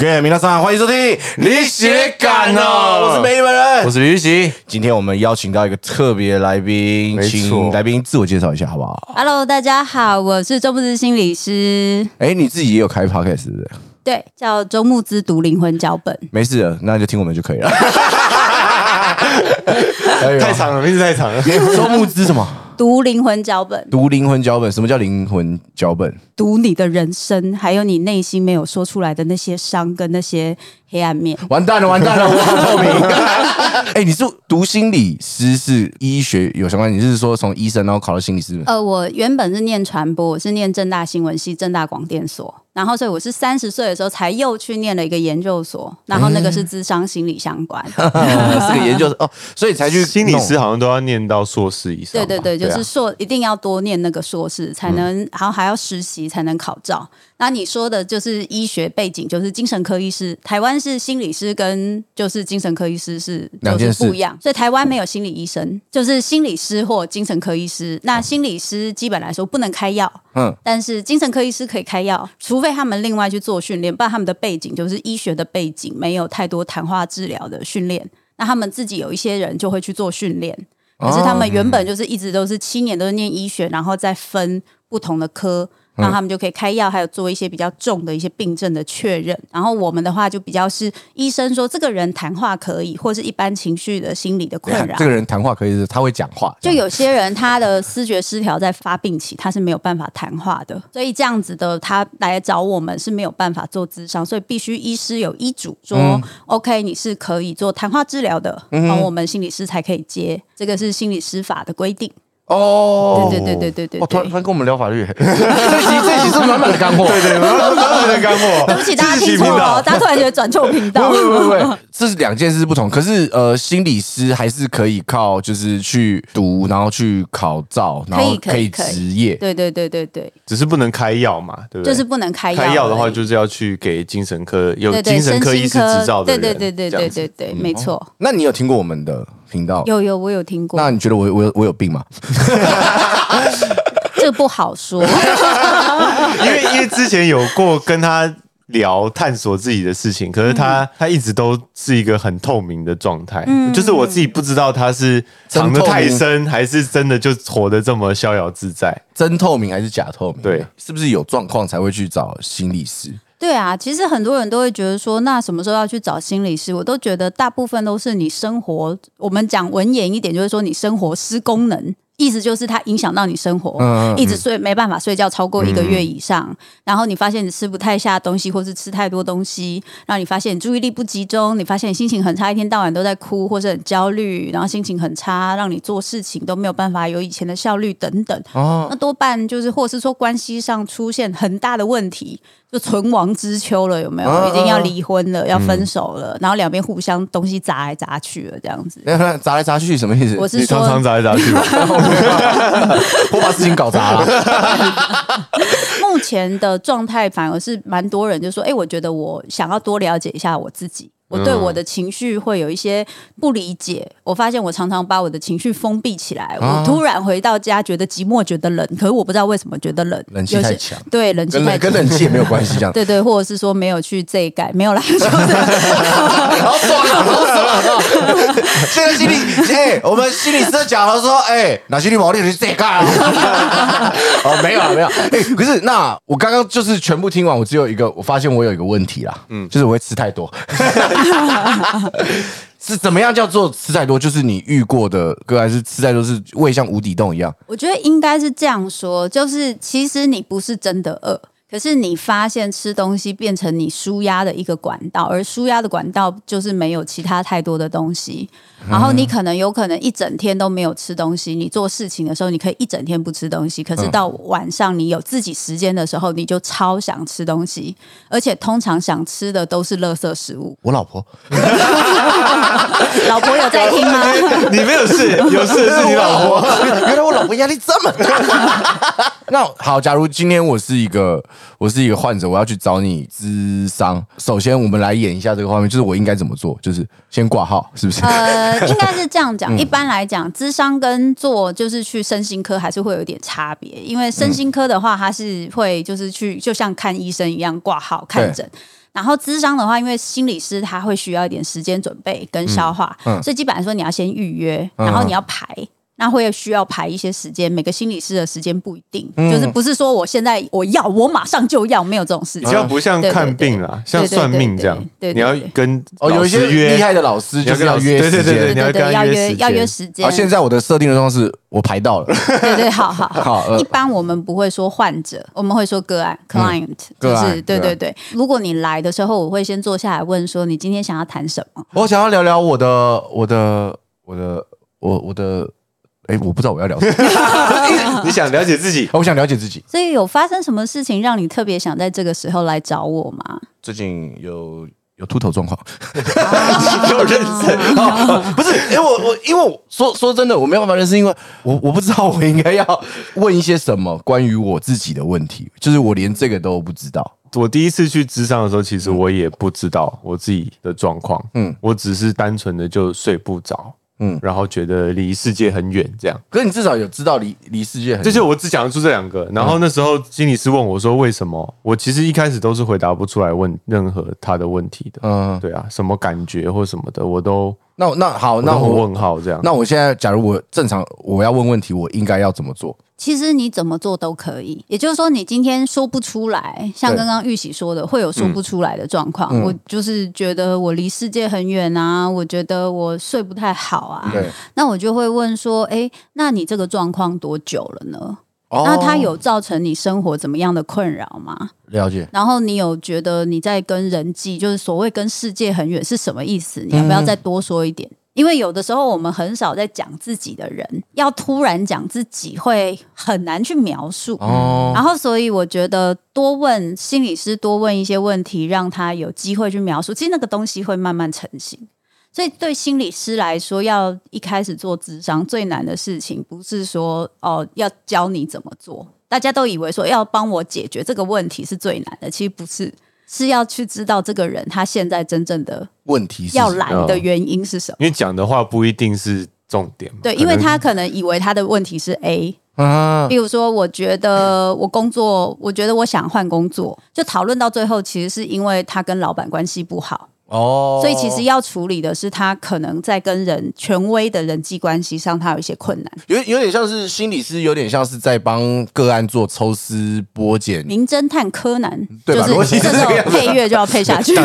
OK，皆さん欢迎收听《你写感哦》，我是美女本人，我是吕喜。今天我们邀请到一个特别来宾，没错请来宾自我介绍一下好不好？Hello，大家好，我是周木之心理师，哎，你自己也有开 podcast 是不是？对，叫周木之读灵魂脚本。没事了，那就听我们就可以了。太长了，名字太长了。周木之什么？读灵魂脚本，读灵魂脚本？什么叫灵魂脚本？读你的人生，还有你内心没有说出来的那些伤跟那些黑暗面。完蛋了，完蛋了，我好透明。哎，你是读心理师，是医学有相关？你是说从医生然后考到心理师？呃，我原本是念传播，我是念正大新闻系、正大广电所，然后所以我是三十岁的时候才又去念了一个研究所，然后那个是智商心理相关。是个研究哦，所以才去心理弄师好像都要念到硕士以上吧。对对对，就是啊硕一定要多念那个硕士，才能，然后还要实习才能考照。那你说的就是医学背景，就是精神科医师。台湾是心理师跟就是精神科医师是就两件事是不一样，所以台湾没有心理医生，就是心理师或精神科医师。那心理师基本来说不能开药，嗯但是精神科医师可以开药，除非他们另外去做训练，不然他们的背景就是医学的背景，没有太多谈话治疗的训练。那他们自己有一些人就会去做训练，可是他们原本就是一直都是七年都是念医学，然后再分不同的科。那他们就可以开药，还有做一些比较重的一些病症的确认。然后我们的话就比较是医生说这个人谈话可以，或是一般情绪的心理的困扰。这个人谈话可以是他会讲话，就有些人他的思觉失调在发病期，他是没有办法谈话的，所以这样子的他来找我们是没有办法做咨商，所以必须医师有医嘱说、OK 你是可以做谈话治疗的，然后我们心理师才可以接，这个是心理师法的规定。哦，对对对对对对哇，突然对突然跟我们聊法律，这集这集是满满的干货，对对，满满的干货。对不起，大家听错了频道哦，大家突然觉得转错频道。不不不不，这是两件事不同。可是呃，心理师还是可以靠就是去读，然后去考照，然后可以职业。对对对对对，只是不能开药嘛，对不对？就是不能开药。开药的话，就是要去给精神科有对对精神科医师执照的人。对对对对对对对，没错。那你有听过我们的频道？有有，我有听过那，你觉得我我有我有病吗？这不好说。因为因为之前有过跟他聊探索自己的事情，可是他、嗯他一直都是一个很透明的状态，就是我自己不知道他是藏得真透明太深，还是真的就活得这么逍遥自在。真透明还是假透明？对，是不是有状况才会去找心理师？对啊，其实很多人都会觉得说，那什么时候要去找心理师？我都觉得大部分都是你生活，我们讲文言一点，就是说你生活失功能。意思就是它影响到你生活，一直睡没办法睡觉超过一个月以上，然后你发现你吃不太下东西，或是吃太多东西，让你发现你注意力不集中，你发现你心情很差，一天到晚都在哭或是很焦虑，然后心情很差，让你做事情都没有办法有以前的效率等等。哦，那多半就是，或是说关系上出现很大的问题，就存亡之秋了，有没有？啊已经要离婚了，要分手了，然后两边互相东西砸来砸去了，这样子。那砸来砸去什么意思？我是你常说，常砸来砸去，我把事情搞砸了。目前的状态反而是蛮多人就说，哎、我觉得我想要多了解一下我自己。我对我的情绪会有一些不理解，我发现我常常把我的情绪封闭起来。啊我突然回到家觉得寂寞，觉得冷，可是我不知道为什么觉得冷，冷气太强对，冷气跟太强。冷跟冷气也没有关系，这样。对对，或者是说没有去这一改，没有啦，就是好爽啊！好爽啊！现在心理，哎、我们心理师讲了说，哎、哪心理毛利你这干啊？哦，没有了，没有。哎、可是那我刚刚就是全部听完，我只有一个，我发现我有一个问题啦，嗯，就是我会吃太多。是怎么样叫做吃太多？就是你遇过的个案是吃太多，是胃像无底洞一样。我觉得应该是这样说，就是其实你不是真的饿。可是你发现吃东西变成你舒压的一个管道，而舒压的管道就是没有其他太多的东西。然后你可能有可能一整天都没有吃东西，你做事情的时候你可以一整天不吃东西，可是到晚上你有自己时间的时候，你就超想吃东西，而且通常想吃的都是垃圾食物。我老婆，老婆有在听吗？你没有事，有事的是你老婆。原来我老婆压力这么大。那好，假如今天我是一个我是一个患者，我要去找你咨商。首先，我们来演一下这个画面，就是我应该怎么做？就是先挂号，是不是？呃，应该是这样讲。一般来讲，咨商跟做就是去身心科还是会有点差别，因为身心科的话，它是会就是去就像看医生一样挂号看诊。然后咨商的话，因为心理师他会需要一点时间准备跟消化，嗯嗯所以基本上说你要先预约，嗯然后你要排。那会需要排一些时间，每个心理师的时间不一定，嗯就是不是说我现在我要我马上就要，没有这种事情比。较不像看病啦，像算命这样你要跟哦，有一些厉害的老师就是要约对对对时间对对对，你要跟要约要约时间约时间。好，现在我的设定的状况是我排到了，对对，好好好 呃一般我们不会说患者，我们会说个案 （client），、就是对对对对。如果你来的时候，我会先坐下来问说，你今天想要谈什么？我想要聊聊我的我的我的我我的，哎，我不知道我要聊什么，你想了解自己，我想了解自己。所以有发生什么事情让你特别想在这个时候来找我吗？最近有有秃头状况，有认识。哦不是，因为我我因为我说说真的，我没有办法认识，因为我我不知道我应该要问一些什么关于我自己的问题，就是我连这个都不知道。我第一次去智商的时候，其实我也不知道我自己的状况，嗯嗯，我只是单纯的就睡不着，嗯嗯，然后觉得离世界很远，这样。可是你至少有知道离离世界很这就我只讲得出这两个。然后那时候心理师问我说：“为什么？”我其实一开始都是回答不出来问任何他的问题的。嗯，对啊，什么感觉或什么的，我都那那好，那我问号这样。那我现在假如我正常我要问问题，我应该要怎么做？其实你怎么做都可以，也就是说，你今天说不出来，像刚刚玉玺说的，会有说不出来的状况。嗯我就是觉得我离世界很远啊，我觉得我睡不太好啊，那我就会问说，诶，那你这个状况多久了呢？哦那它有造成你生活怎么样的困扰吗？了解，然后你有觉得你在跟人际，就是所谓跟世界很远是什么意思？你要不要再多说一点？因为有的时候我们很少在讲自己的人，要突然讲自己会很难去描述。哦，然后，所以我觉得多问心理师多问一些问题，让他有机会去描述，其实那个东西会慢慢成型。所以对心理师来说，要一开始做智商最难的事情，不是说哦要教你怎么做，大家都以为说要帮我解决这个问题是最难的，其实不是，是要去知道这个人他现在真正的问题是要来的原因是什么。因为讲的话不一定是重点嘛。对，因为他可能以为他的问题是 A，啊，比如说，我觉得我工作，我觉得我想换工作，就讨论到最后，其实是因为他跟老板关系不好，哦，所以其实要处理的是他可能在跟人权威的人际关系上，他有一些困难。有有点像是心理师，有点像是在帮个案做抽丝剥茧。名侦探柯南，对吧逻就辑是这种配乐就要配下去。好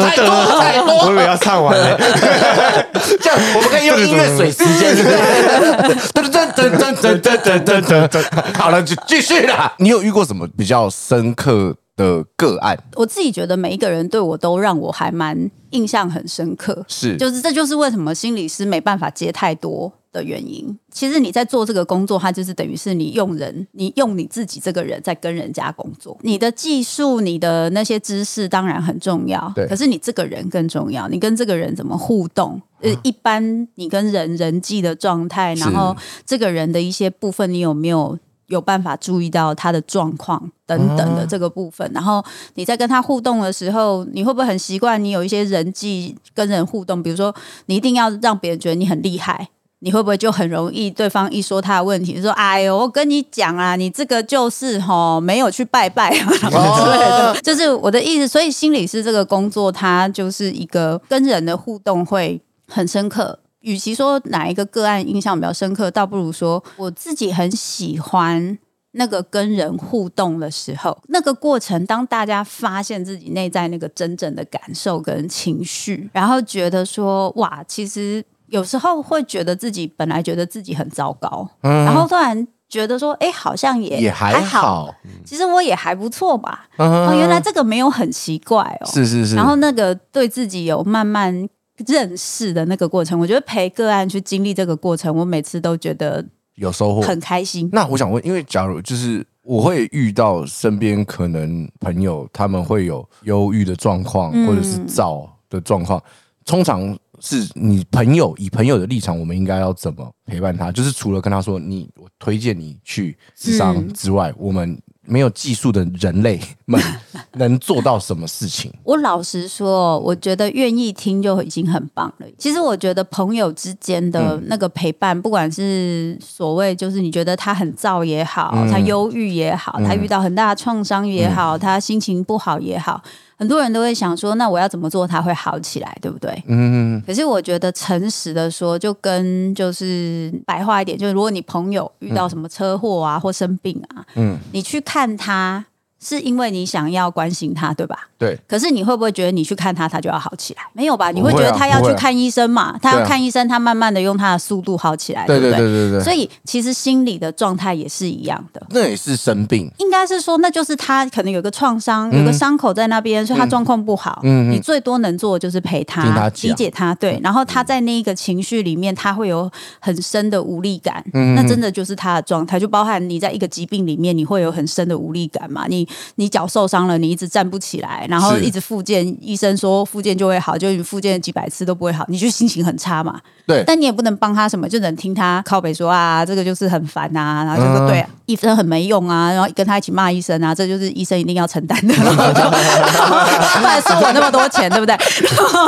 太多了太多我以为要唱完了，这样我们可以用音乐水时间，噔噔噔噔噔噔噔，好了，就继续了。你有遇过什么比较深刻的个案？我自己觉得每一个人对我都让我还蛮印象很深刻，是就是这就是为什么心理师没办法接太多的原因。其实你在做这个工作，它就是等于是你用人，你用你自己这个人在跟人家工作。你的技术、你的那些知识当然很重要，对可是你这个人更重要。你跟这个人怎么互动？呃，一般你跟人人际的状态，然后这个人的一些部分，你有没有？有办法注意到他的状况等等的这个部分，然后你在跟他互动的时候，你会不会很习惯你有一些人际跟人互动？比如说，你一定要让别人觉得你很厉害，你会不会就很容易对方一说他的问题，就说：“哎呦，我跟你讲啊，你这个就是吼没有去拜拜啊 之类的。”就是我的意思，所以心理师这个工作，它就是一个跟人的互动会很深刻。与其说哪一个个案印象比较深刻，倒不如说我自己很喜欢那个跟人互动的时候，那个过程，当大家发现自己内在那个真正的感受跟情绪，然后觉得说哇，其实有时候会觉得自己本来觉得自己很糟糕，然后突然觉得说，哎，好像也也还好，好，其实我也还不错吧。嗯哦，原来这个没有很奇怪哦。是是是，然后那个对自己有慢慢认识的那个过程，我觉得陪个案去经历这个过程，我每次都觉得有收获。很开心。那我想问，因为假如就是我会遇到身边可能朋友他们会有忧郁的状况，嗯或者是躁的状况，通常是你朋友以朋友的立场，我们应该要怎么陪伴他？就是除了跟他说你我推荐你去智商嗯之外，我们没有技术的人类们 能做到什么事情？我老实说，我觉得愿意听就已经很棒了。其实我觉得朋友之间的那个陪伴，不管是所谓就是你觉得他很燥也好，他忧郁也好，他遇到很大的创伤也好，他心情不好也好。很多人都会想说，那我要怎么做它会好起来，对不对？嗯。可是我觉得诚实的说，就跟就是白话一点，就是如果你朋友遇到什么车祸啊或生病啊，嗯，你去看他。是因为你想要关心他，对吧？对。可是你会不会觉得你去看他，他就要好起来？没有吧？你会觉得他要去看医生嘛？他要看医生，他慢慢的用他的速度好起来，对不对？对对对对。所以其实心理的状态也是一样的。那也是生病。应该是说，那就是他可能有个创伤，有个伤口在那边，所以他状况不好。嗯你最多能做的就是陪他，理解他。对。然后他在那一个情绪里面，他会有很深的无力感。嗯。那真的就是他的状态，就包含你在一个疾病里面，你会有很深的无力感嘛？你。你脚受伤了，你一直站不起来，然后一直复健，医生说复健就会好，就你复健几百次都不会好，你就心情很差嘛。对，但你也不能帮他什么，就能听他靠北说啊，这个就是很烦啊，然后就说对，医生很没用啊，然后跟他一起骂医生啊，这就是医生一定要承担的，然 后就不然收我那么多钱，对不对？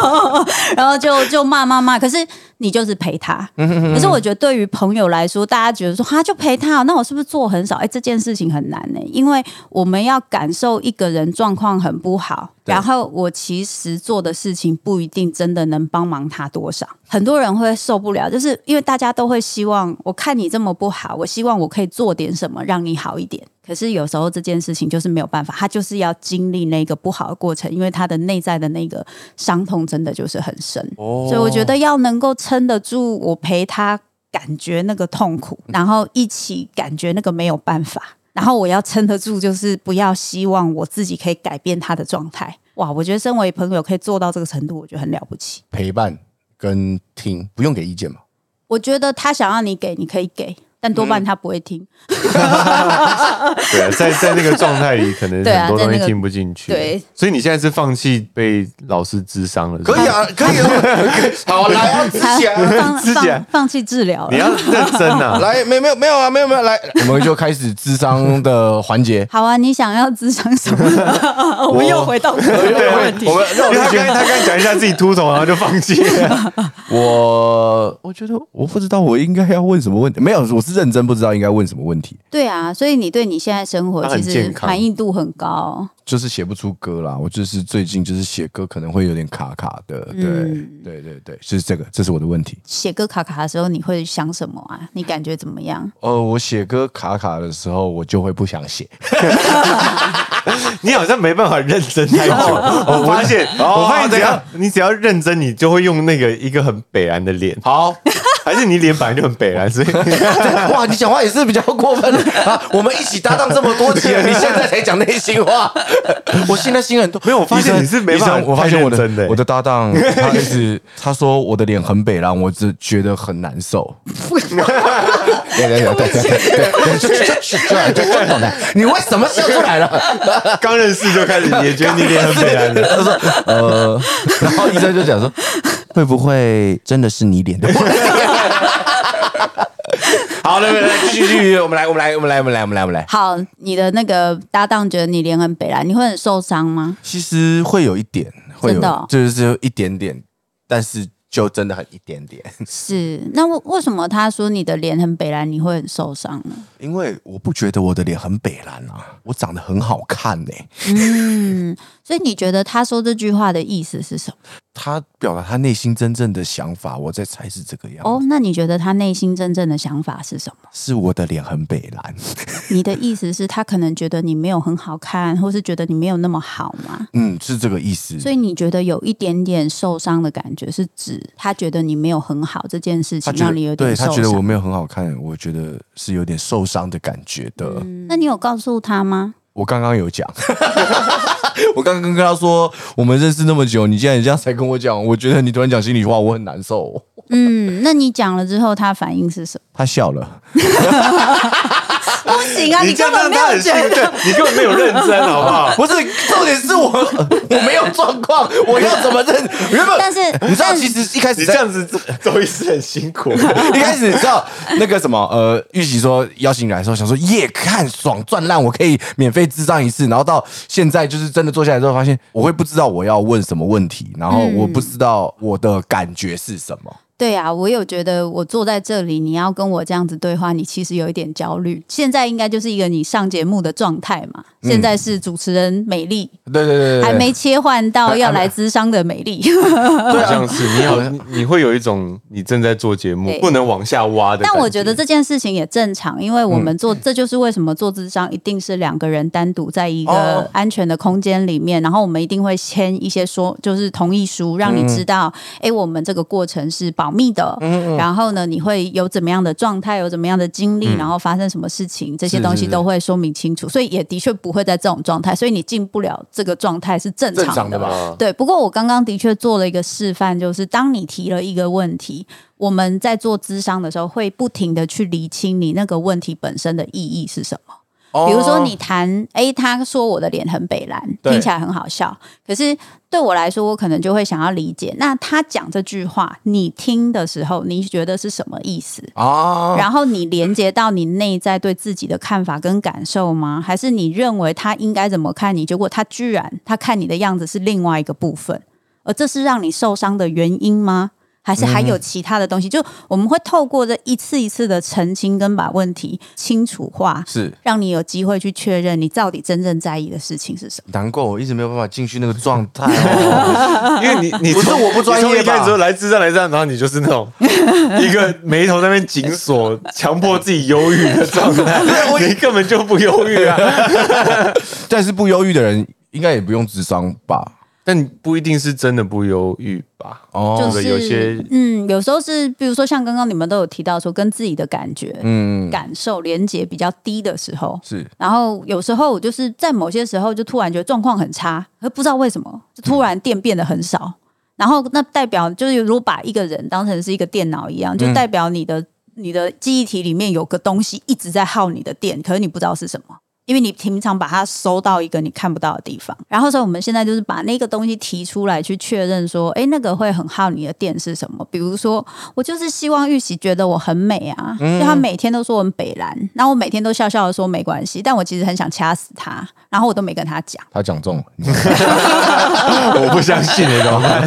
然后就就骂骂骂，可是你就是陪他。可是我觉得对于朋友来说，大家觉得说他就陪他，那我是不是做很少？哎，这件事情很难呢，因为我们要感受一个人状况很不好。然后我其实做的事情不一定真的能帮忙他多少，很多人会受不了，就是因为大家都会希望，我看你这么不好，我希望我可以做点什么让你好一点。可是有时候这件事情就是没有办法，他就是要经历那个不好的过程，因为他的内在的那个伤痛真的就是很深。所以我觉得要能够撑得住，我陪他感觉那个痛苦，然后一起感觉那个没有办法。然后我要撑得住，就是不要希望我自己可以改变他的状态。哇，我觉得身为朋友可以做到这个程度，我觉得很了不起。陪伴跟听，不用给意见嘛？我觉得他想要你给，你可以给。但多半他不会听，对啊，在在那个状态里，可能很多东西听不进去。对，所以你现在是放弃被老师智商了？可以啊，可以啊，好来，放 放放弃治疗，你要认真啊！来，没没有没有啊，没有没有，来，我们就开始智商的环节。好啊，你想要智商什么？我们又回到问题。我们他刚他刚讲一下自己秃头，然后就放弃。我我觉得我不知道我应该要问什么问题，没有我。是认真不知道应该问什么问题。对啊，所以你对你现在生活其实满意度很高。就是写不出歌啦，我就是最近就是写歌可能会有点卡卡的。对对对对，就是这个，这是我的问题。写歌卡卡的时候，你会想什么啊？你感觉怎么样？呃，我写歌卡卡的时候，我就会不想写。你好像没办法认真太久。我发现，我发现只要你只要认真，你就会用那个一个很北然的脸。好。还是你脸本来就很北蓝，所以 哇，你讲话也是比较过分啊！我们一起搭档这么多集了，你现在才讲内心话，我现在心很多。没有，我发现你是没办法，我发现我的我的搭档，他一直他说我的脸很北蓝，我只觉得很难受。对对对对对，就就就就就懂的。你为什么笑出来了？刚认识就开始也觉得你脸很北蓝了。他说呃，然后医生就讲说，会不会真的是你脸的？好，来来来，继续继续，我们来我们来我们来我们来我们来我们来。好，你的那个搭档觉得你脸很北蓝，你会很受伤吗？其实会有一点，会有，就是有一点点，但是。就真的很一点点，是那为为什么他说你的脸很北蓝，你会很受伤呢？因为我不觉得我的脸很北蓝啊，我长得很好看呢。嗯，所以你觉得他说这句话的意思是什么？他表达他内心真正的想法，我在猜是这个样。哦，那你觉得他内心真正的想法是什么？是我的脸很北蓝。你的意思是，他可能觉得你没有很好看，或是觉得你没有那么好吗？嗯，是这个意思。所以你觉得有一点点受伤的感觉，是指？他觉得你没有很好这件事情，让你有点对他觉得我没有很好看，我觉得是有点受伤的感觉的。那你有告诉他吗？我刚刚有讲，我刚刚跟他说，我们认识那么久，你竟然这样才跟我讲，我觉得你突然讲心里话，我很难受。嗯，那你讲了之后，他反应是什么？他笑了。不行行啊，你这样根本没有觉得。你根本没有认真，好不好？不是，重点是我我没有状况，我要怎么认？原本但是你知道，其实一开始这样子，周医师很辛苦。一开始你知道那个什么呃，玉玺说邀请你来的时候，想说耶，看爽赚烂，我可以免费智障一次。然后到现在就是真的坐下来之后，发现我会不知道我要问什么问题，然后我不知道我的感觉是什么。对啊，我有觉得我坐在这里，你要跟我这样子对话，你其实有一点焦虑。现在应该就是一个你上节目的状态嘛。现在是主持人美丽，对对对对，还没切换到要来咨商的美丽。好像是你好你你会有一种你正在做节目不能往下挖的。但我觉得这件事情也正常，因为我们做，这就是为什么做智商一定是两个人单独在一哦个安全的空间里面，然后我们一定会签一些说，就是同意书，让你知道，哎、我们这个过程是保密的，然后呢，你会有怎么样的状态，有怎么样的经历，然后发生什么事情，这些东西都会说明清楚，所以也的确不会在这种状态，所以你进不了这个状态是正正常的常的。吧？对，不过我刚刚的确做了一个示范，就是当你提了一个问题，我们在做咨商的时候，会不停的去厘清你那个问题本身的意义是什么。比如说你谈，诶，他说我的脸很北蓝，听起来很好笑，可是对我来说，我可能就会想要理解，那他讲这句话，你听的时候，你觉得是什么意思？啊，然后你连接到你内在对自己的看法跟感受吗？还是你认为他应该怎么看你？结果他居然他看你的样子是另外一个部分，而这是让你受伤的原因吗？还是还有其他的东西？就我们会透过这一次一次的澄清跟把问题清楚化，是让你有机会去确认你到底真正在意的事情是什么。难怪我一直没有办法进去那个状态哦。因为你你不是我不专业吧你从一开始说来智障来智障，然后你就是那种一个眉头在那边紧锁，强迫自己忧郁的状态，你根本就不忧郁啊。但是不忧郁的人应该也不用智商吧？但不一定是真的不忧郁吧？哦，就是有些嗯，有时候是比如说像刚刚你们都有提到说，跟自己的感觉、嗯，感受连接比较低的时候，是然后有时候我就是在某些时候就突然觉得状况很差，可不知道为什么，就突然电变得很少。然后那代表就是如果把一个人当成是一个电脑一样，就代表你的、你的记忆体里面有个东西一直在耗你的电，可是你不知道是什么。因为你平常把它收到一个你看不到的地方，然后所以我们现在就是把那个东西提出来去确认说，哎，那个会很耗你的电是什么？比如说，我就是希望玉玺觉得我很美啊，因为他每天都说我很北蓝，然后我每天都笑笑的说没关系，但我其实很想掐死他，然后我都没跟他讲。他讲中了，我不相信的怎么办？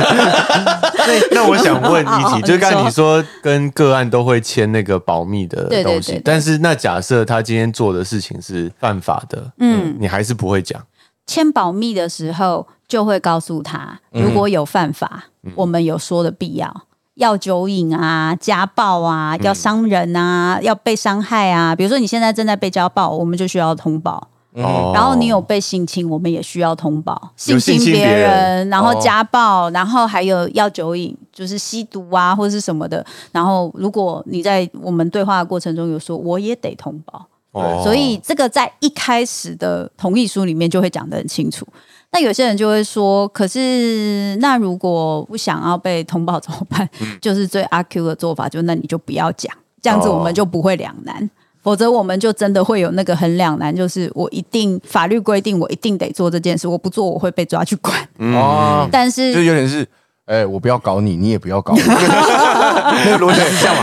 那那 我想问好好一题，就是刚才你你说跟个案都会签那个保密的对对东西，对对但是那假设他今天做的事情是犯法的，嗯，你还是不会讲。签保密的时候，就会告诉他，如果有犯法，我们有说的必要。要酒瘾啊，家暴啊，要伤人啊，要被伤害啊。比如说你现在正在被家暴，我们就需要通报。哦然后你有被性侵，我们也需要通报性侵别别人然后哦家暴，然后还有要酒瘾，就是吸毒啊或者是什么的。然后如果你在我们对话的过程中有说，我也得通报。哦所以这个在一开始的同意书里面就会讲得很清楚。那有些人就会说，可是那如果不想要被通报怎么办？就是最阿 Q 的做法，就那你就不要讲，这样子哦我们就不会两难。否则我们就真的会有那个很两难，就是我一定法律规定我一定得做这件事，我不做我会被抓去管。哦，但是就有点是，哎，我不要搞你，你也不要搞我，那个逻辑是这样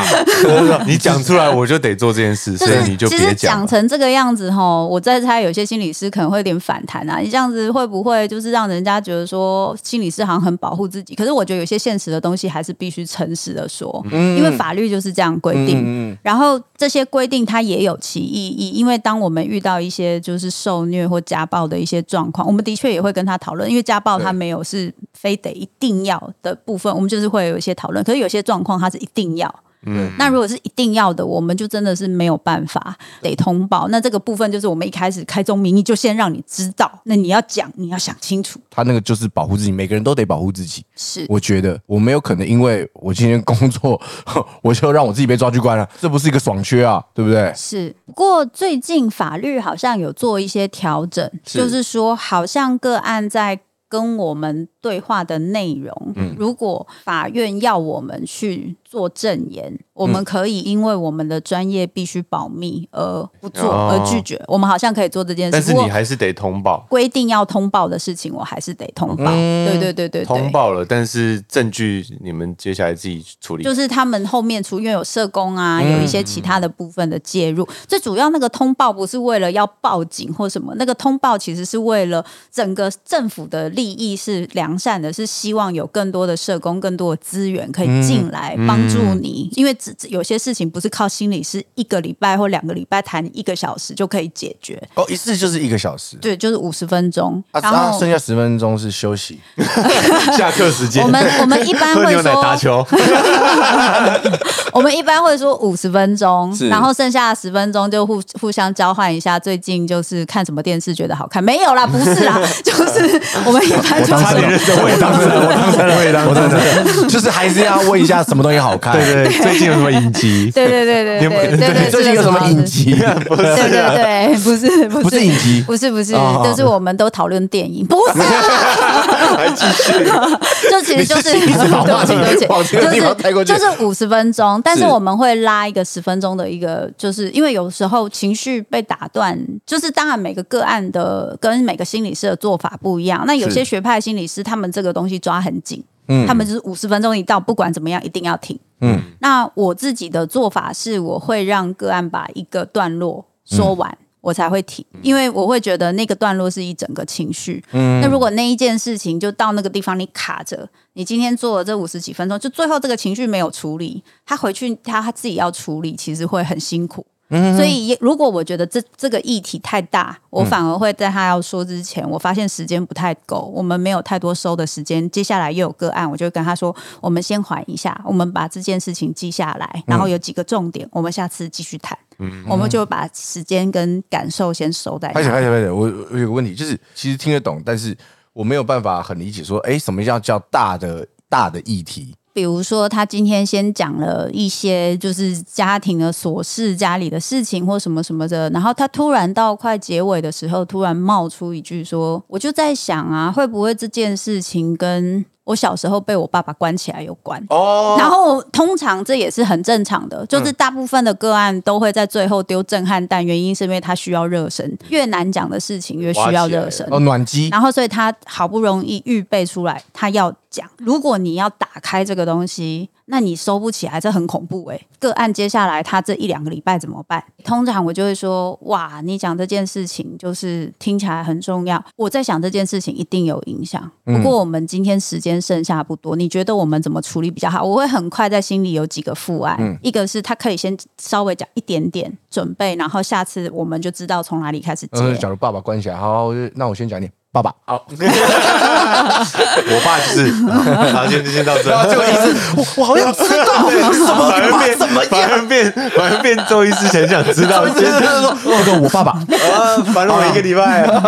嘛？你讲出来我就得做这件事，所以你就其实别讲。讲成这个样子吼，我在猜有些心理师可能会有点反弹啊。你这样子会不会就是让人家觉得说心理师好像很保护自己？可是我觉得有些现实的东西还是必须诚实的说，因为法律就是这样规定。嗯嗯然后这些规定它也有其意义，因为当我们遇到一些就是受虐或家暴的一些状况，我们的确也会跟他讨论，因为家暴他没有是非得一定要的部分，我们就是会有一些讨论。可是有些状况它是一定要。嗯，那如果是一定要的，我们就真的是没有办法得通报。那这个部分就是我们一开始开宗明义就先让你知道，那你要讲，你要想清楚。他那个就是保护自己，每个人都得保护自己。是我觉得我没有可能因为我今天工作，我就让我自己被抓去关了，这不是一个爽缺啊，对不对？是，不过最近法律好像有做一些调整，是就是说，好像个案在跟我们对话的内容，如果法院要我们去做证言，我们可以因为我们的专业必须保密而不做哦。而拒绝。我们好像可以做这件事，但是你还是得通报，规定要通报的事情，我还是得通报。嗯。对对对对对。通报了，但是证据你们接下来自己处理。就是他们后面出因为有社工啊，嗯。有一些其他的部分的介入，最主要那个通报不是为了要报警或什么，那个通报其实是为了整个政府的利益是良善的，是希望有更多的社工、更多的资源可以进来帮助你，因为只有些事情不是靠心理是一个礼拜或两个礼拜谈一个小时就可以解决，哦，一次就是一个小时，对，就是五十分钟，啊，然后啊剩下十分钟是休息。下课时间，我们我们一般会打球，我们一般会说五十分钟，然后剩下十分钟就互互相交换一下，最近就是看什么电视觉得好看？没有啦，不是啦，就是我们一般就差点认是。真我当真，我当真，我也当我真的。就是还是要问一下什么东西好看。对对，最近有什么影集？对对对对对对对，最近有什么影？集？对 对对，不是不是。不是影集？不是不是，哦。就是我们都讨论电影，不是，还继续，就其实就是对不起就是就是五十分钟，但是是。我们会拉一个十分钟的一个，就是因为有时候情绪被打断，就是当然每个个案的跟每个心理师的做法不一样，那有些学派心理师他们这个东西抓很紧，嗯他们就是五十分钟一到，不管怎么样一定要停。嗯那我自己的做法是，我会让个案把一个段落说完。我才会停，因为我会觉得那个段落是一整个情绪。嗯那如果那一件事情就到那个地方你卡着，你今天做了这五十几分钟，就最后这个情绪没有处理，他回去他他自己要处理，其实会很辛苦。所以，如果我觉得这这个议题太大，我反而会在他要说之前，我发现时间不太够，我们没有太多收的时间，接下来又有个案，我就跟他说，我们先缓一下，我们把这件事情记下来，然后有几个重点，我们下次继续谈。我们就把时间跟感受先收在那拍起拍起拍起，我我有个问题，就是其实听得懂，但是我没有办法很理解说，哎，什么叫叫大的大的议题？比如说，他今天先讲了一些就是家庭的琐事、家里的事情或什么什么的，然后他突然到快结尾的时候，突然冒出一句说：“我就在想啊，会不会这件事情跟我小时候被我爸爸关起来有关？”哦，然后通常这也是很正常的，就是大部分的个案都会在最后丢震撼弹，原因是因为他需要热身，越难讲的事情越需要热身。哦，暖机，然后，所以他好不容易预备出来，他要讲。如果你要打开这个东西，那你收不起来，这很恐怖诶、个案接下来他这一两个礼拜怎么办？通常我就会说：哇，你讲这件事情就是听起来很重要。我在想这件事情一定有影响。不过我们今天时间剩下不多，你觉得我们怎么处理比较好？我会很快在心里有几个父案，一个是他可以先稍微讲一点点准备，然后下次我们就知道从哪里开始接。呃，假如爸爸关起来，好，那我先讲一点，爸爸，好，我爸就是，好，先先到这，然后这个意思，我我好想知道 什么反而变怎么反样。而变反而变周医师很想知道，就是说，这个我爸爸。啊，烦了我一个礼拜啊，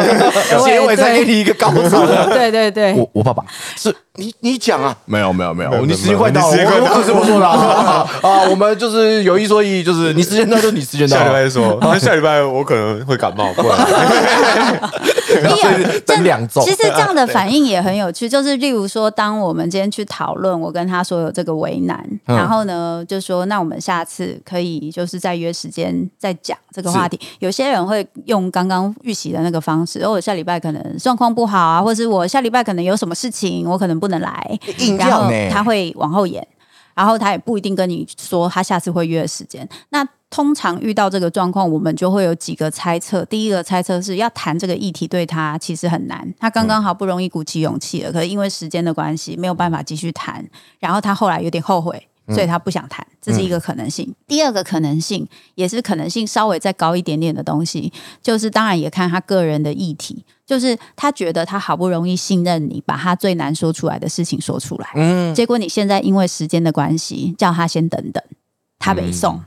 结尾再给你一个高潮。对对对，我我爸爸。是你你讲啊？没有没有没有，你时间快到了，你时间快到。了我我可是不说的啊。啊！我们就是有一说一，就是你时间到就你时间到下礼拜再，说，那下礼拜我可能会感冒，不然。然后所以等两种其。实这样的反应也很有趣，就是例如说，当我们今天去讨论，我跟他说有这个为难，嗯然后呢就说，那我们下次可以就是再约时间再讲这个话题。有些人会用刚刚预习的那个方式，哦，我下礼拜可能状况不好啊，或是我下礼拜可能有什么事情，我可能不能来，然后他会往后延。然后他也不一定跟你说他下次会约的时间。那通常遇到这个状况，我们就会有几个猜测。第一个猜测是要谈这个议题对他其实很难，他刚刚好不容易鼓起勇气了，可是因为时间的关系没有办法继续谈，然后他后来有点后悔。所以他不想谈，这是一个可能性。第二个可能性也是可能性稍微再高一点点的东西，就是当然也看他个人的议题，就是他觉得他好不容易信任你，把他最难说出来的事情说出来，嗯，结果你现在因为时间的关系，叫他先等等，他没送。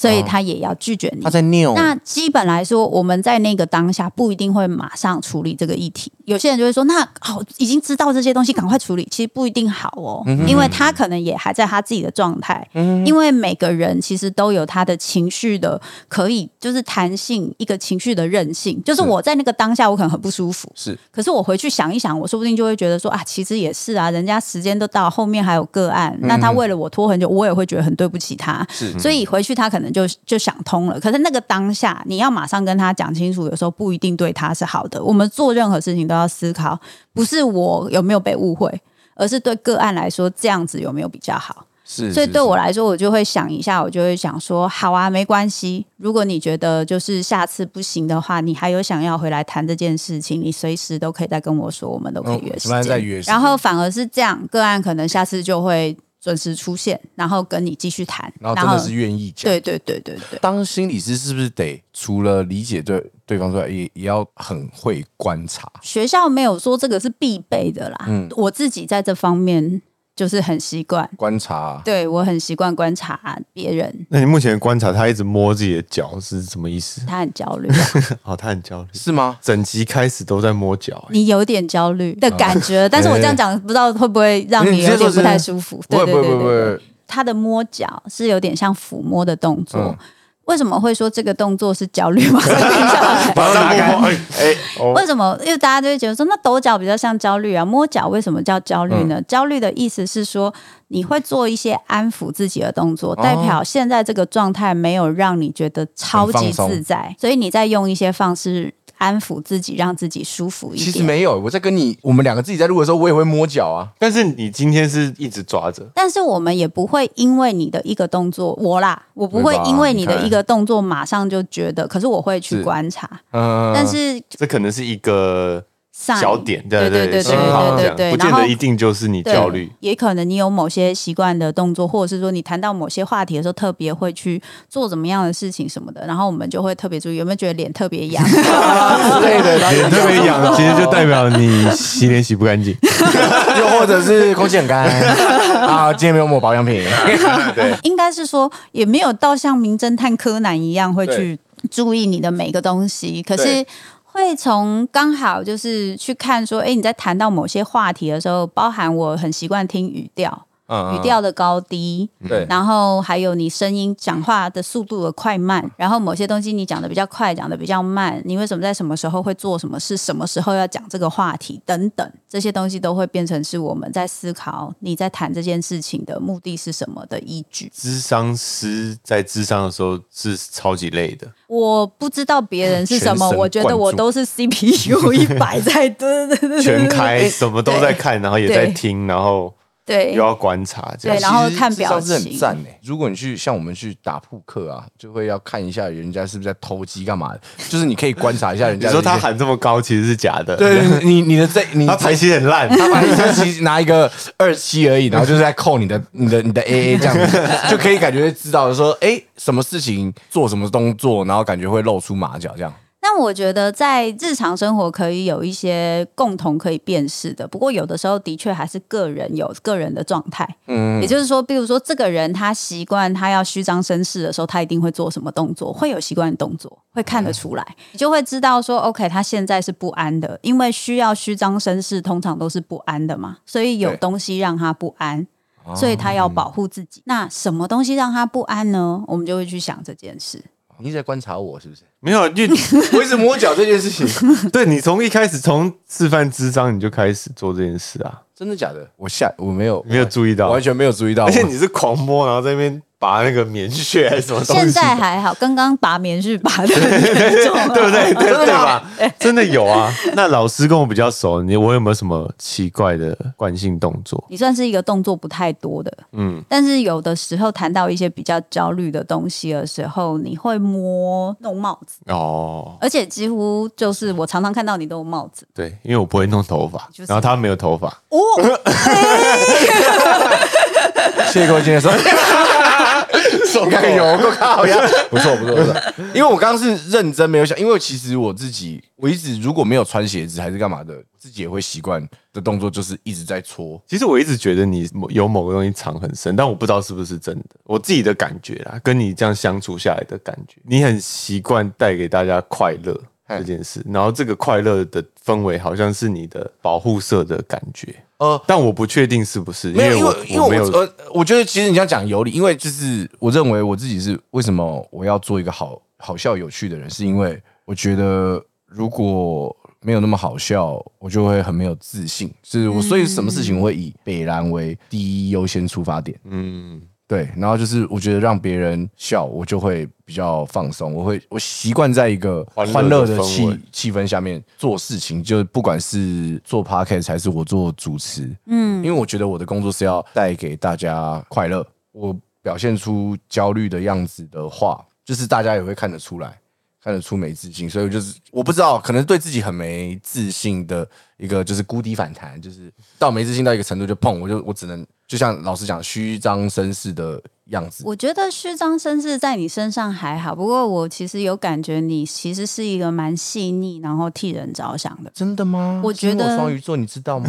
所以他也要拒绝你他。在拗，那基本来说，我们在那个当下不一定会马上处理这个议题。有些人就会说：“那好，已经知道这些东西，赶快处理。”其实不一定好哦，因为他可能也还在他自己的状态。因为每个人其实都有他的情绪的，可以就是弹性，一个情绪的韧性。就是我在那个当下，我可能很不舒服，是可是我回去想一想，我说不定就会觉得说啊，其实也是啊，人家时间都到，后面还有个案，那他为了我拖很久，我也会觉得很对不起他。是所以回去他可能就就想通了。可是那个当下，你要马上跟他讲清楚，有时候不一定对他是好的。我们做任何事情都要思考，不是我有没有被误会，而是对个案来说，这样子有没有比较好。是，所以对我来说，我就会想一下，我就会想说，好啊，没关系。如果你觉得就是下次不行的话，你还有想要回来谈这件事情，你随时都可以再跟我说，我们都可以约时嗯什么样间。再约时间然后反而是这样，个案可能下次就会准时出现，然后跟你继续谈。然后真的是愿意讲。对对对对对。当心理师是不是得除了理解对对方之外，也也要很会观察？学校没有说这个是必备的啦，嗯我自己在这方面就是很习惯，观察。对我很习惯观察别人，那你目前观察他一直摸自己的脚是什么意思？他很焦虑。啊，哦，他很焦虑，是吗？整集开始都在摸脚、欸你有点焦虑的感觉，但是我这样讲不知道会不会让你有点不太舒服？不会不会不会不对对对对对会，他的摸脚是有点像抚摸的动作。嗯为什么会说这个动作是焦虑吗？等一下马上摸摸，哎为什么？因为大家就会觉得说，那抖脚比较像焦虑啊，摸脚为什么叫焦虑嗯呢？焦虑的意思是说，你会做一些安抚自己的动作，哦代表现在这个状态没有让你觉得超级自在，所以你在用一些方式安抚自己，让自己舒服一点。其实没有，我在跟你我们两个自己在录的时候，我也会摸脚啊。但是你今天是一直抓着，但是我们也不会因为你的一个动作，我啦，我不会因为你的一个动作马上就觉得，可是我会去是。观察，嗯，但是这可能是一个小点，对对对对对对对，然后不见得一定就是你焦虑。也可能你有某些习惯的动作，或者是说你谈到某些话题的时候，特别会去做怎么样的事情什么的，然后我们就会特别注意，有没有觉得脸特别痒？之类的，脸特别痒，其实就代表你洗脸洗不干净。又或者是空气很干 啊，今天没有抹保养品。对，应该是说也没有到像名侦探柯南一样会去注意你的每个东西，可是对。会从刚好就是去看说，哎，你在谈到某些话题的时候，包含我很习惯听语调，嗯语调的高低，对。然后还有你声音讲话的速度的快慢，然后某些东西你讲的比较快，讲的比较慢，你为什么在什么时候会做什么事，什么时候要讲这个话题等等，这些东西都会变成是我们在思考你在谈这件事情的目的是什么的依据。智商师在智商的时候是超级累的，我不知道别人是什么我觉得我都是 CPU 一百在，对对对对，全开，什么都在看，然后也在听，然后对又要观察，这样对然后其实看表智商是很情赞诶。如果你去像我们去打扑克啊，就会要看一下人家是不是在偷鸡干嘛的，就是你可以观察一下人家 你。说他喊这么高其实是假的，对你你的这你 他排期很烂，他把你三七拿一个二七而已，然后就是在扣你的、你的、你的 A A 这样子，就可以感觉知道说，哎，什么事情做什么动作，然后感觉会露出马脚这样。但我觉得在日常生活可以有一些共同可以辨识的，不过有的时候的确还是个人有个人的状态。嗯也，就是说，比如说这个人他习惯他要虚张声势的时候，他一定会做什么动作，会有习惯的动作，会看得出来，你就会知道说，OK，他现在是不安的，因为需要虚张声势，通常都是不安的嘛，所以有东西让他不安。所以他要保护自己。那什么东西让他不安呢？我们就会去想这件事。你在观察我是不是？没有，就 我一直摸脚这件事情，对你从一开始从示范智商你就开始做这件事啊，真的假的？我下我没有没有注意到完全没有注意到。而且你是狂摸，然后在那边拔那个棉絮还是 什么东西，现在还好，刚刚拔棉絮拔的 对不对？对吧？真的有啊。那老师跟我比较熟，你我有没有什么奇怪的惯性动作？你算是一个动作不太多的，嗯，但是有的时候谈到一些比较焦虑的东西的时候，你会摸弄帽子，哦，而且几乎就是我常常看到你都有帽子。对，因为我不会弄头发，就是。然后他没有头发，哦，谢谢各位今天说，看有够靠呀，不错不错不错。因为我刚刚是认真没有想，因为其实我自己，我一直如果没有穿鞋子还是干嘛的，自己也会习惯的动作就是一直在搓。其实我一直觉得你某有某个东西藏很深，但我不知道是不是真的。我自己的感觉啦，跟你这样相处下来的感觉，你很习惯带给大家快乐这件事，然后这个快乐的氛围好像是你的保护色的感觉。呃，但我不确定是不是，因为因我没有呃，我觉得其实你要讲有理，因为就是我认为我自己是为什么我要做一个好好笑有趣的人，是因为我觉得如果没有那么好笑，我就会很没有自信。就是我所以什么事情我会以北兰为第一优先出发点。嗯，对，然后就是我觉得让别人笑，我就会比较放松。我会我习惯在一个欢乐的气气氛下面做事情，就是不管是做 podcast 还是我做主持，嗯，因为我觉得我的工作是要带给大家快乐。我表现出焦虑的样子的话，就是大家也会看得出来。看得出没自信，所以我就是我不知道，可能对自己很没自信的一个就是谷底反弹，就是到没自信到一个程度就碰，我就我只能就像老师讲虚张声势的样子。我觉得虚张声势在你身上还好，不过我其实有感觉你其实是一个蛮细腻，然后替人着想的。真的吗？我觉得双鱼座，你知道吗？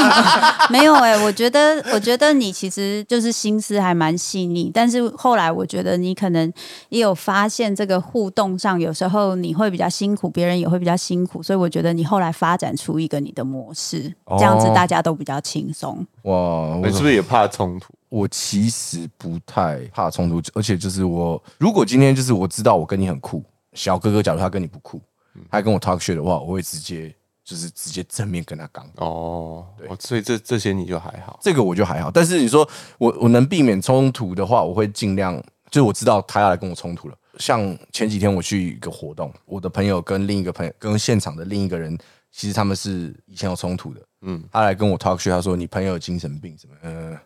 没有哎、我觉得，我觉得你其实就是心思还蛮细腻，但是后来我觉得你可能也有发现这个互动上，有时候你会比较辛苦，别人也会比较辛苦，所以我觉得你后来发展出一个你的模式，这样子哦大家都比较轻松。哇，我你是不是也怕冲突？我其实不太怕冲突，而且就是我如果今天就是我知道我跟你很酷，小哥哥假如他跟你不酷，他跟我 talk shit 的话，我会直接就是直接正面跟他刚。哦，对所以这这些你就还好。这个我就还好，但是你说我我能避免冲突的话，我会尽量，就是我知道他要来跟我冲突了。像前几天我去一个活动，我的朋友跟另一个朋友跟现场的另一个人，其实他们是以前有冲突的。嗯，他来跟我 talk shit，他说你朋友有精神病什么？呃，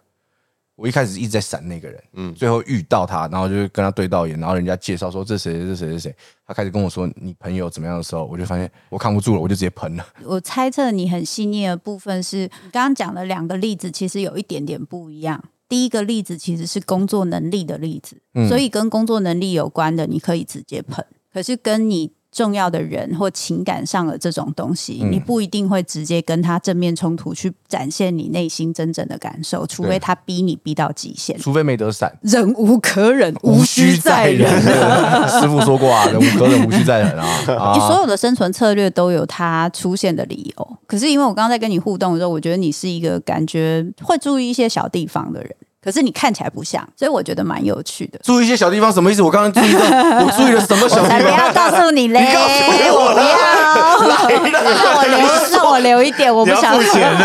我一开始一直在闪那个人，嗯，最后遇到他，然后就跟他对到眼，然后人家介绍说这谁这谁这谁，他开始跟我说你朋友怎么样的时候，我就发现我扛不住了，我就直接喷了。我猜测你很细腻的部分是你刚刚讲的两个例子，其实有一点点不一样。第一个例子其实是工作能力的例子，所以跟工作能力有关的，你可以直接喷。可是跟你重要的人或情感上的这种东西，你不一定会直接跟他正面冲突去展现你内心真正的感受，除非他逼你逼到极限。除非没得闪，忍无可忍，无需再忍。师傅说过啊，忍无可忍，无需再忍啊。啊你所有的生存策略都有它出现的理由。可是因为我刚刚在跟你互动的时候，我觉得你是一个感觉会注意一些小地方的人，可是你看起来不像，所以我觉得蛮有趣的。注意一些小地方什么意思？我刚刚注意到，我注意了什么小地方？不要 告诉你嘞！你告诉我我不要，让我留，让我留一点，我不想付钱呢？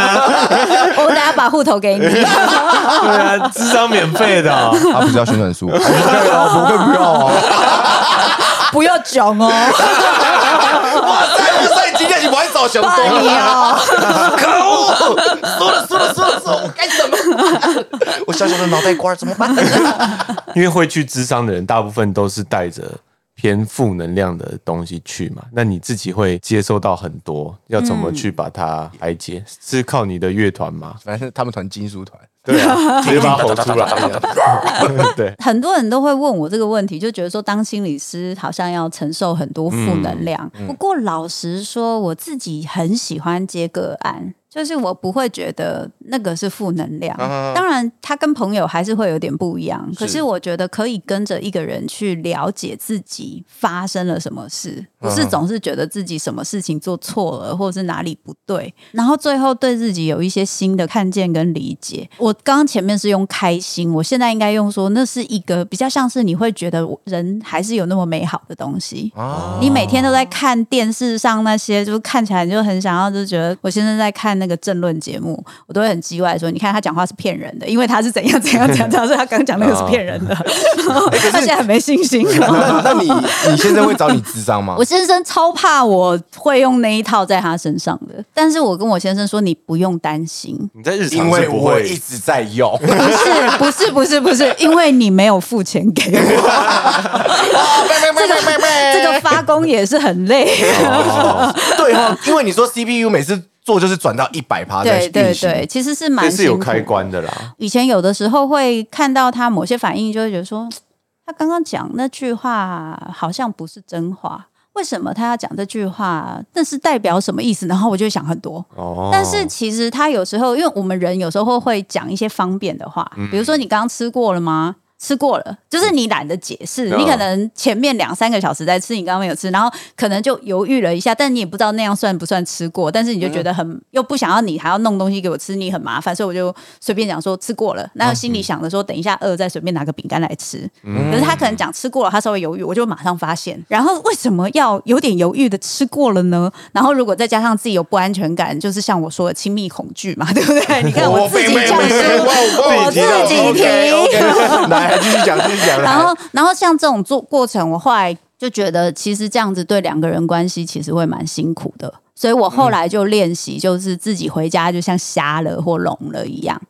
我等下把户头给你。对啊，智商免费的哦。他不是要宣传书？不可以啊，不会不要啊！不要讲哦，哇塞哇塞，今天你玩找熊拜你哦。可恶！输了输了输了输了，我该怎么办？我小小的脑袋瓜怎么办？因为会去智商的人，大部分都是带着偏负能量的东西去嘛。那你自己会接收到很多，要怎么去把它排解？是靠你的乐团吗？反正他们团金属团，对啊，直接把吼出来。对，很多人都会问我这个问题，就觉得说当心理师好像要承受很多负能量。不过老实说，我自己很喜欢接个案。就是我不会觉得那个是负能量，当然他跟朋友还是会有点不一样。可是我觉得可以跟着一个人去了解自己发生了什么事，不是总是觉得自己什么事情做错了，或者是哪里不对，然后最后对自己有一些新的看见跟理解。我刚刚前面是用开心，我现在应该用说那是一个比较像是你会觉得人还是有那么美好的东西。你每天都在看电视上那些，就是看起来你就很想要，就觉得我现在在看那个政论节目，我都会很叽歪说，你看他讲话是骗人的，因为他是怎样怎样怎样，所以他刚讲那个是骗人的，他现在很没信心。那 那你你现在会找你智商吗我？先生超怕我会用那一套在他身上的，但是我跟我先生说，你不用担心，你在日常因为是不会我一直在用。不是不是不是不是，因为你没有付钱给我，这个这个发工也是很累。哦对哈，因为你说 CPU 每次做就是转到一百趴在对对对，其实是蛮是有开关的啦。以前有的时候会看到他某些反应，就会觉得说他刚刚讲那句话好像不是真话，为什么他要讲这句话？那是代表什么意思？然后我就会想很多。哦，但是其实他有时候，因为我们人有时候会讲一些方便的话，比如说你刚刚吃过了吗？吃过了，就是你懒得解释，嗯你可能前面两三个小时在吃，你刚刚没有吃，然后可能就犹豫了一下，但你也不知道那样算不算吃过，但是你就觉得很、又不想要你还要弄东西给我吃，你很麻烦，所以我就随便讲说吃过了，那心里想着说等一下饿再随便拿个饼干来吃，可是他可能讲吃过了，他稍微犹豫，我就马上发现，然后为什么要有点犹豫的吃过了呢？然后如果再加上自己有不安全感，就是像我说的亲密恐惧嘛，对不对？你看我自己讲书，我自己听。来继续讲，继续讲。然后，然后像这种做过程，我后来就觉得，其实这样子对两个人关系其实会蛮辛苦的。所以我后来就练习，就是自己回家就像瞎了或聋了一样。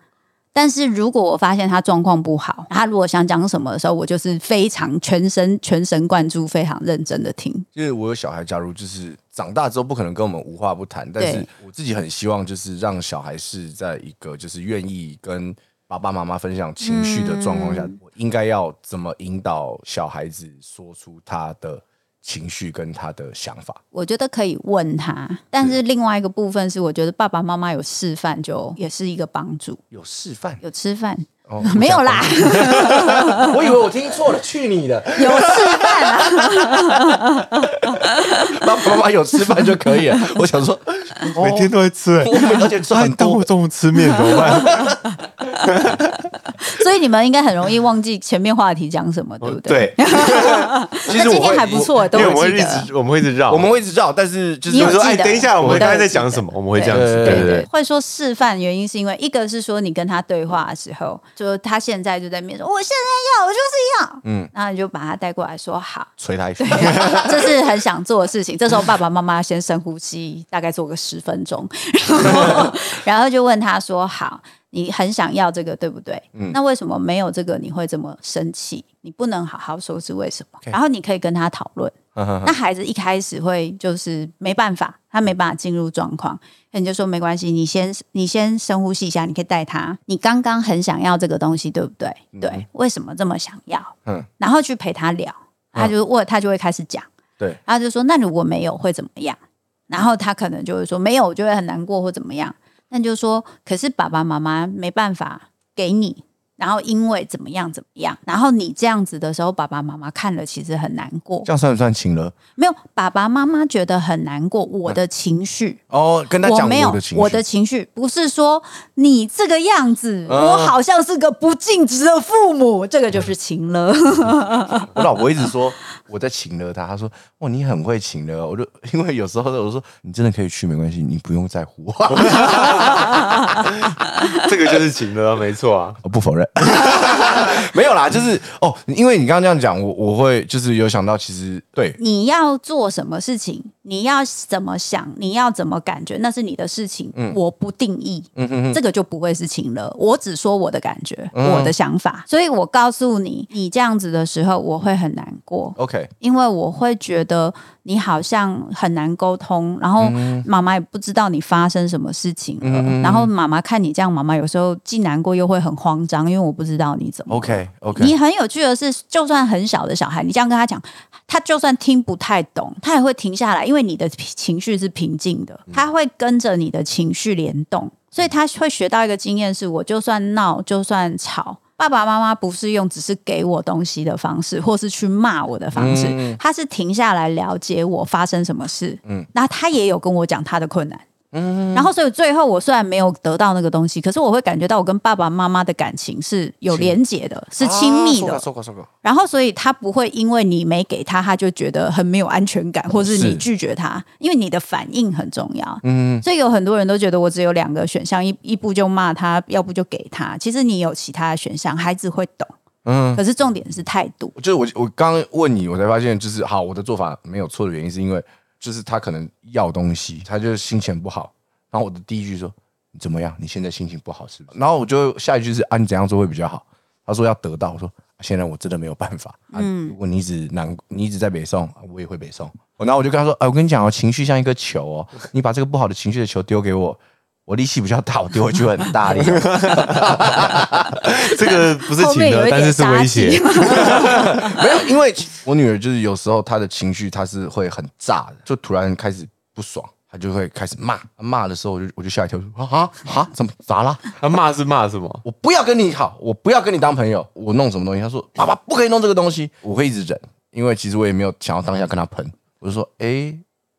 但是如果我发现他状况不好，他如果想讲什么的时候，我就是非常全神全神贯注、非常认真的听。就是我有小孩，假如就是长大之后不可能跟我们无话不谈，但是我自己很希望就是让小孩是在一个就是愿意跟爸爸妈妈分享情绪的状况下，嗯我应该要怎么引导小孩子说出他的情绪跟他的想法。我觉得可以问他，但是另外一个部分是，我觉得爸爸妈妈有示范，就也是一个帮助。有示范有吃饭、哦 没有啦？我以为我听错了，去你的！有示 爸爸妈妈有吃饭就可以了。我想说，每天都会吃、欸，而且吃很多我。中午吃面怎么办？所以你们应该很容易忘记前面话题讲什么，对不对？对，其实我今天还不错，都因为我们会一。直我们会一直绕，我们会一直绕，但是就是你有就说哎，等一下，我们我刚才在讲什么？我们会这样子，对对对对。会说示范，原因是因为一个是说你跟他对话的时候，就他现在就在面说，我现在要，我就是要，嗯嗯，然后你就把他带过来说好，捶他一下。这是很想做的事情。这时候爸爸妈妈先深呼吸，大概做个十分钟，然 后然后就问他说：“好，你很想要这个，对不对？嗯那为什么没有这个你会这么生气？你不能好好说是为什么？然后你可以跟他讨论。那孩子一开始会就是没办法，他没办法进入状况，那你就说没关系，你先你先深呼吸一下，你可以带他。你刚刚很想要这个东西，对不对？对，为什么这么想要？嗯嗯，然后去陪他聊，他就问，他就会开始讲。对，他就说那如果没有会怎么样？然后他可能就会说没有，我就会很难过或怎么样。那就说，可是爸爸妈妈没办法给你，然后因为怎么样怎么样，然后你这样子的时候，爸爸妈妈看了其实很难过这。样算不算情了？没有，爸爸妈妈觉得很难过，我的情绪。哦，跟他讲我没有的情绪，我的情绪，不是说你这个样子，嗯我好像是个不尽职的父母，这个就是情了。我老婆一直说我在情了他，他说哦你很会情了，我就 因为有时候我说你真的可以去没关系，你不用在乎我，这个就是情了，没错啊。我不否认，没有啦，就是哦，因为你刚刚这样讲，我我会就是有想到，其实对。你要做什么事情，你要怎么想，你要怎么感觉，那是你的事情，我不定义，这个就不会是情了。我只说我的感觉，我的想法，所以我告诉你，你这样子的时候，我会很难过，OK，因为我会觉得你好像很难沟通，然后妈妈也不知道你发生什么事情了，然后妈妈看你这样，妈妈有时候既难过又会很慌张，因为我不知道你怎么 OK OK，你很有趣的是，就算很小的小孩，你这样跟他讲，他就算听不太懂，他也会停下来，因为你的情绪是平静的，他会跟着你的情绪联动，所以他会学到一个经验是：我就算闹，就算吵。爸爸妈妈不是用只是给我东西的方式，或是去骂我的方式，他是停下来了解我发生什么事，嗯，那他也有跟我讲他的困难，然后，所以最后我虽然没有得到那个东西，可是我会感觉到我跟爸爸妈妈的感情是有连结的，是亲密的。然后，所以他不会因为你没给他，他就觉得很没有安全感，或是你拒绝他，因为你的反应很重要。嗯，所以有很多人都觉得我只有两个选项，一一步就骂他，要不就给他。其实你有其他的选项，孩子会懂。嗯，可是重点是态度。就是我我刚刚问你，我才发现就是好，我的做法没有错的原因是因为就是他可能要东西，他就是心情不好，然后我的第一句说你怎么样？你现在心情不好是不是？然后我就下一句是啊，你怎样做会比较好？他说要得到，我说啊现在我真的没有办法啊。如果你一直难，你一直在北宋，啊我也会北宋。然后我就跟他说，哎、我跟你讲哦，情绪像一个球哦，你把这个不好的情绪的球丢给我，我力气比较大，我丢回去会很大力。这个不是情勒，但是是威胁。没有，因为我女儿就是有时候她的情绪她是会很炸的，就突然开始不爽，她就会开始骂。骂的时候我就我就吓一跳，说啊啊怎么咋啦？她骂是骂什么？我不要跟你好，我不要跟你当朋友。我弄什么东西？她说爸爸不可以弄这个东西，我会一直忍，因为其实我也没有想要当下跟她喷。我就说，哎、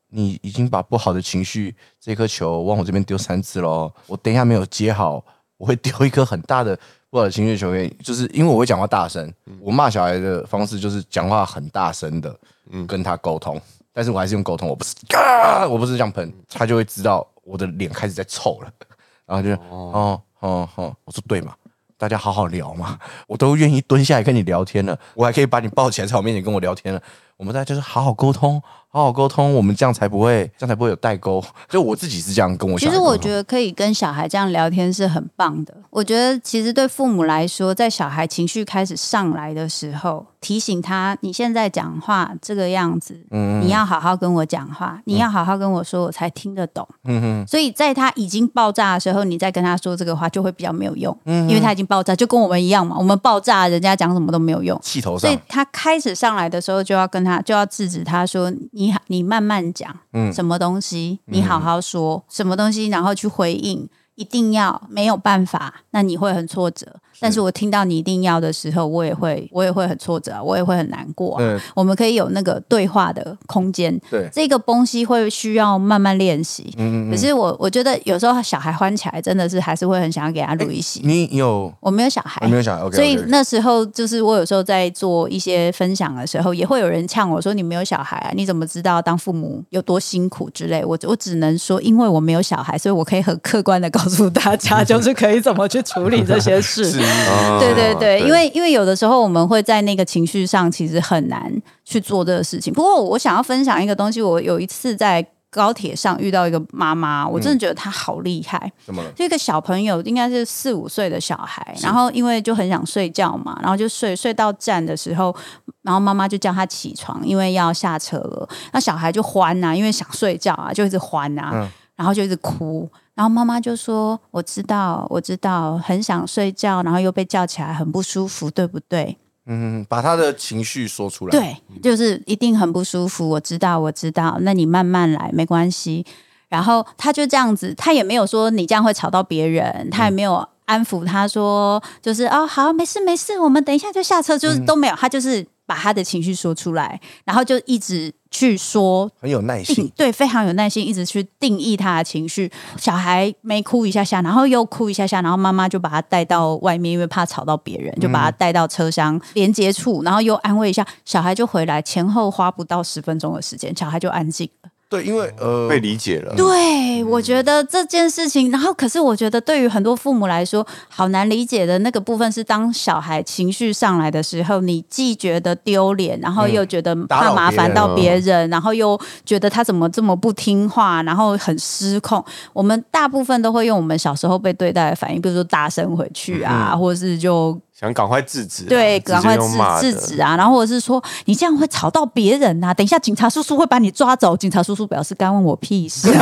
你已经把不好的情绪这颗球往我这边丢三次喽，我等一下没有接好，我会丢一颗很大的不好的情绪球给你，就是因为我会讲话大声，我骂小孩的方式就是讲话很大声的，跟他沟通，但是我还是用沟通，我不是啊，我不是这样喷，他就会知道我的脸开始在臭了，然后就哦哦哦，我说对嘛。大家好好聊嘛，我都愿意蹲下来跟你聊天了，我还可以把你抱起来在我面前跟我聊天了。我们大家就是好好沟通，好好沟通，我们这样才不会，这样才不会有代沟。就我自己是这样跟我其实。我觉得可以跟小孩这样聊天是很棒的。我觉得其实对父母来说，在小孩情绪开始上来的时候，提醒他你现在讲话这个样子，嗯你要好好跟我讲话，你要好好跟我说，我才听得懂。嗯哼，所以在他已经爆炸的时候，你再跟他说这个话，就会比较没有用，嗯因为他已经爆炸，就跟我们一样嘛。我们爆炸，人家讲什么都没有用。气头上，所以他开始上来的时候，就要跟他就要制止他说：“你好，你慢慢讲，嗯什么东西，你好好说，什么东西，然后去回应。一定要没有办法，那你会很挫折。但是我听到你一定要的时候，我也会，我也会很挫折啊，我也会很难过啊、嗯。我们可以有那个对话的空间，对，这个东西会需要慢慢练习。嗯可是我我觉得有时候小孩欢起来，真的是还是会很想要给他录一席。你有？我没有小孩，我没有想，OK，所以那时候就是我有时候在做一些分享的时候，也会有人呛我说：“你没有小孩啊，你怎么知道当父母有多辛苦之类？”我我只能说，因为我没有小孩，所以我可以很客观的告诉大家，就是可以怎么去处理这些事。是啊对对对，因为因为有的时候我们会在那个情绪上其实很难去做这个事情。不过我想要分享一个东西，我有一次在高铁上遇到一个妈妈，我真的觉得她好厉害。怎么了？就一个小朋友，应该是四五岁的小孩，然后因为就很想睡觉嘛，然后就睡睡到站的时候，然后妈妈就叫他起床，因为要下车了。那小孩就欢呐、因为想睡觉啊，就一直欢呐、嗯然后就一直哭。然后妈妈就说：“我知道，我知道，很想睡觉，然后又被叫起来，很不舒服，对不对？”嗯，把他的情绪说出来。，对，就是一定很不舒服。我知道，我知道。那你慢慢来，没关系。然后他就这样子，他也没有说你这样会吵到别人，他也没有安抚他说，就是哦，好，没事没事，我们等一下就下车，就是都没有。他就是把他的情绪说出来，然后就一直去说很有耐心。对，非常有耐心，一直去定义他的情绪。小孩没哭一下下，然后又哭一下下，然后妈妈就把他带到外面，因为怕吵到别人，就把他带到车厢连接处，然后又安慰一下，小孩就回来，前后花不到十分钟的时间，小孩就安静了。对，因为呃，被理解了。对，我觉得这件事情，然后可是我觉得对于很多父母来说，好难理解的那个部分是，当小孩情绪上来的时候，你既觉得丢脸，然后又觉得怕麻烦到别别人，然后又觉得他怎么这么不听话，然后很失控。我们大部分都会用我们小时候被对待的反应，比如说大声回去啊，或者是就想赶快制止啊，对，赶快制制止啊！然后或者是说你这样会吵到别人呐、等一下警察叔叔会把你抓走，警察叔叔表示干问我屁事。对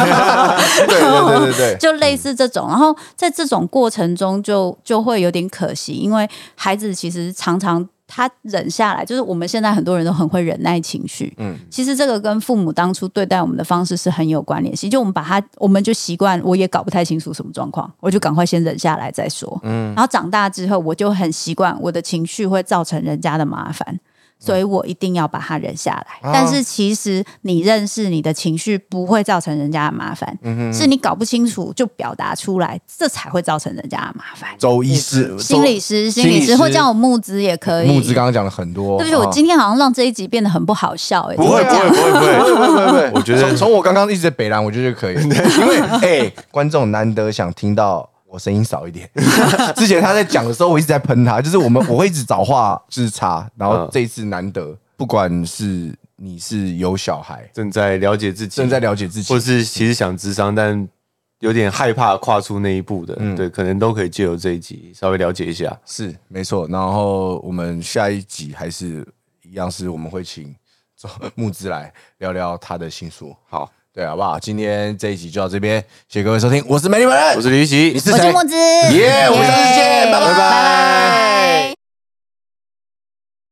对对对对，就类似这种，然后在这种过程中就就会有点可惜，因为孩子其实常常他忍下来，就是我们现在很多人都很会忍耐情绪，嗯，其实这个跟父母当初对待我们的方式是很有关联性，就我们把他，我们就习惯，我也搞不太清楚什么状况，我就赶快先忍下来再说，嗯，然后长大之后，我就很习惯我的情绪会造成人家的麻烦。所以我一定要把他忍下来，啊但是其实你认识你的情绪不会造成人家的麻烦，是你搞不清楚就表达出来，这才会造成人家的麻烦。周医师、心理师，心理师或叫我木子也可以。木子刚刚讲了很多，对不起，我啊今天好像让这一集变得很不好笑哎、不会不会不会不会，不会不会不会，我觉得从从我刚刚一直在北兰，我觉得就可以，因为哎、观众难得想听到我声音少一点。之前他在讲的时候，我一直在喷他，就是我们我会一直找话之差，然后嗯这一次难得，不管是你是有小孩，正在了解自己，正在了解自己或，是其实想智商，但有点害怕跨出那一步的，嗯对，可能都可以借由这一集稍微了解一下。是没错。然后我们下一集还是一样，是我们会请木之来聊聊他的新书。好，对，好不好？今天这一集就到这边，谢谢各位收听，我是美丽本人，我是李玉你玺，是谁我是？木子，耶我们下次见拜拜拜拜。